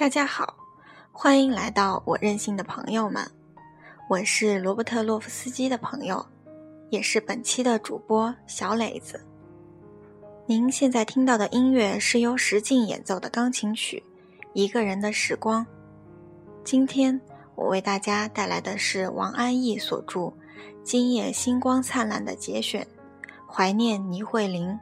大家好，欢迎来到我任性的朋友们，我是罗伯特·洛夫斯基的朋友，也是本期的主播小磊子。您现在听到的音乐是由石静演奏的钢琴曲《一个人的时光》。今天我为大家带来的是王安忆所著《今夜星光灿烂》的节选，怀念倪慧玲。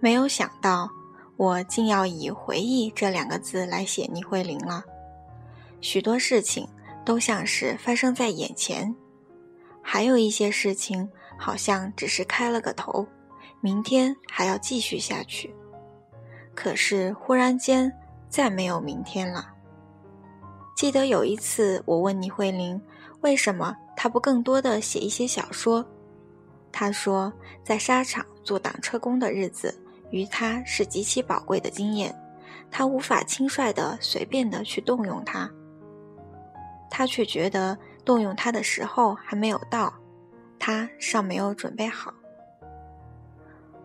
没有想到，我竟要以“回忆”这两个字来写倪慧玲了。许多事情都像是发生在眼前，还有一些事情好像只是开了个头，明天还要继续下去。可是忽然间，再没有明天了。记得有一次，我问倪慧玲，为什么她不更多的写一些小说？她说，在沙场做挡车工的日子。于他是极其宝贵的经验，他无法轻率的、随便的去动用它。他却觉得动用它的时候还没有到，他尚没有准备好。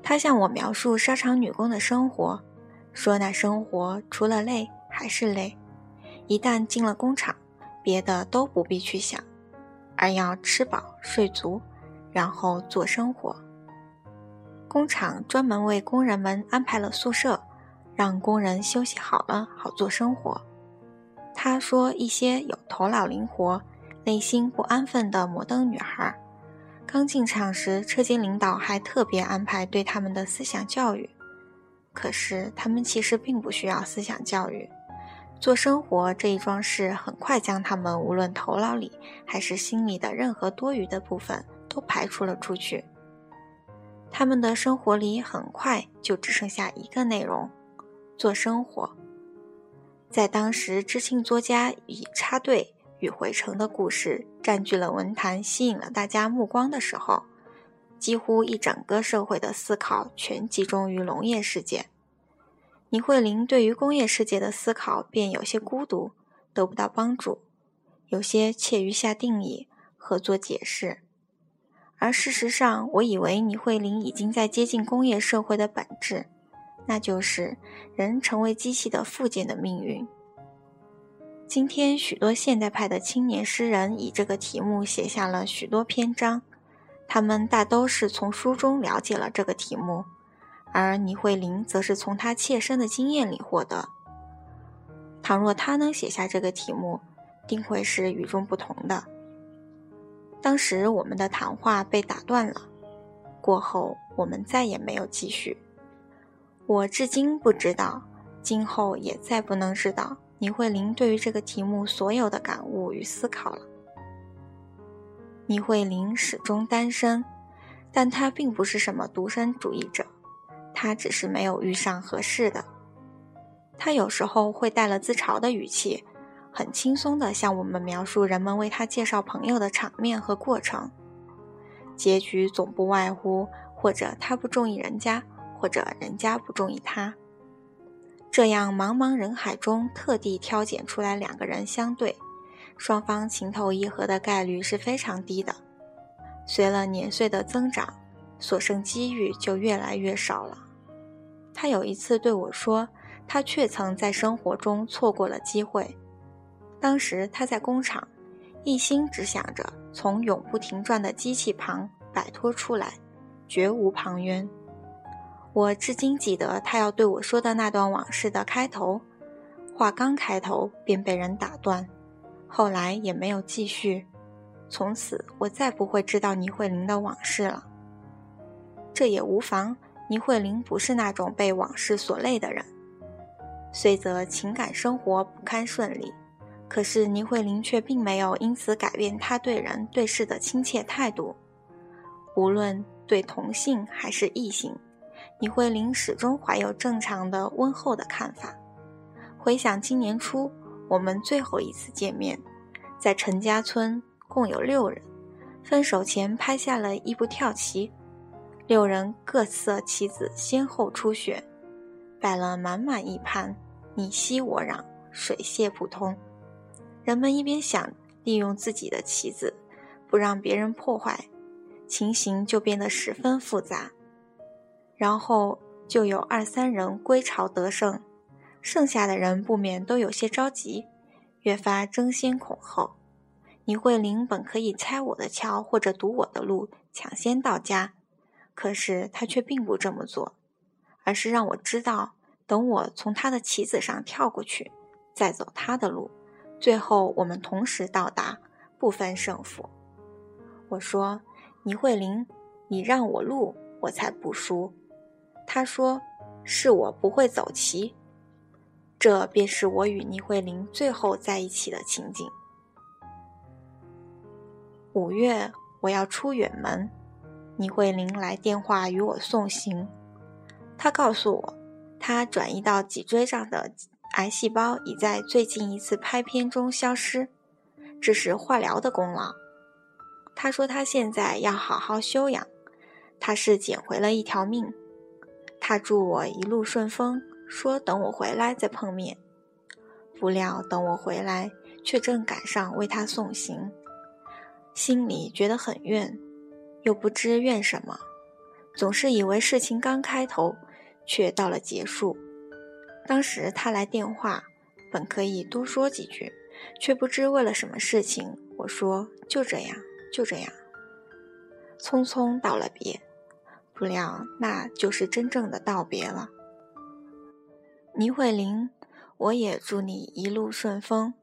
他向我描述沙场女工的生活，说那生活除了累还是累。一旦进了工厂，别的都不必去想，而要吃饱睡足，然后做生活。工厂专门为工人们安排了宿舍，让工人休息好了好做生活。他说，一些有头脑灵活、内心不安分的摩登女孩，刚进厂时，车间领导还特别安排对他们的思想教育。可是，他们其实并不需要思想教育，做生活这一桩事很快将他们无论头脑里还是心里的任何多余的部分都排除了出去。他们的生活里很快就只剩下一个内容：做生活。在当时，知青作家以插队与回城的故事占据了文坛，吸引了大家目光的时候，几乎一整个社会的思考全集中于农业世界。倪慧玲对于工业世界的思考便有些孤独，得不到帮助，有些怯于下定义和做解释。而事实上，我以为倪慧玲已经在接近工业社会的本质，那就是人成为机器的附件的命运。今天，许多现代派的青年诗人以这个题目写下了许多篇章，他们大都是从书中了解了这个题目，而倪慧玲则是从她切身的经验里获得。倘若他能写下这个题目，定会是与众不同的。当时我们的谈话被打断了，过后我们再也没有继续。我至今不知道，今后也再不能知道倪慧玲对于这个题目所有的感悟与思考了。倪慧玲始终单身，但她并不是什么独身主义者，她只是没有遇上合适的。她有时候会带了自嘲的语气。很轻松地向我们描述人们为他介绍朋友的场面和过程，结局总不外乎或者他不中意人家，或者人家不中意他。这样茫茫人海中特地挑拣出来两个人相对，双方情投意合的概率是非常低的。随了年岁的增长，所剩机遇就越来越少了。他有一次对我说，他却曾在生活中错过了机会。当时他在工厂，一心只想着从永不停转的机器旁摆脱出来，绝无旁骛。我至今记得他要对我说的那段往事的开头，话刚开头便被人打断，后来也没有继续。从此我再不会知道倪慧玲的往事了。这也无妨，倪慧玲不是那种被往事所累的人，虽则情感生活不堪顺利。可是倪慧玲却并没有因此改变她对人对事的亲切态度，无论对同性还是异性，倪慧玲始终怀有正常的温厚的看法。回想今年初我们最后一次见面，在陈家村共有六人，分手前拍下了一部跳棋，六人各色棋子先后出选，摆了满满一盘，你熙我攘，水泄不通。人们一边想利用自己的棋子，不让别人破坏，情形就变得十分复杂。然后就有二三人归巢得胜，剩下的人不免都有些着急，越发争先恐后。倪慧玲本可以拆我的桥或者堵我的路，抢先到家，可是她却并不这么做，而是让我知道，等我从她的棋子上跳过去，再走她的路，最后我们同时到达，不分胜负。我说：“倪慧玲，你让我路，我才不输。”他说：“是我不会走棋。”这便是我与倪慧玲最后在一起的情景。五月，我要出远门，倪慧玲来电话与我送行。她告诉我，她转移到脊椎上的癌细胞已在最近一次拍片中消失，这是化疗的功劳。他说他现在要好好休养，他是捡回了一条命。他祝我一路顺风，说等我回来再碰面。不料等我回来，却正赶上为他送行。心里觉得很怨，又不知怨什么，总是以为事情刚开头，却到了结束。当时他来电话，本可以多说几句，却不知为了什么事情。我说就这样，就这样，匆匆道了别。不料那就是真正的道别了。倪慧玲，我也祝你一路顺风。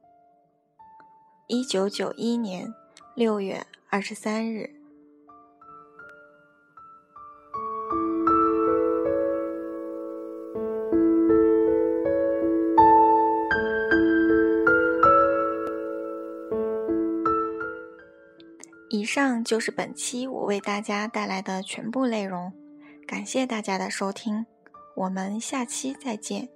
一九九一年。六月二十三日，以上就是本期我为大家带来的全部内容。感谢大家的收听，我们下期再见。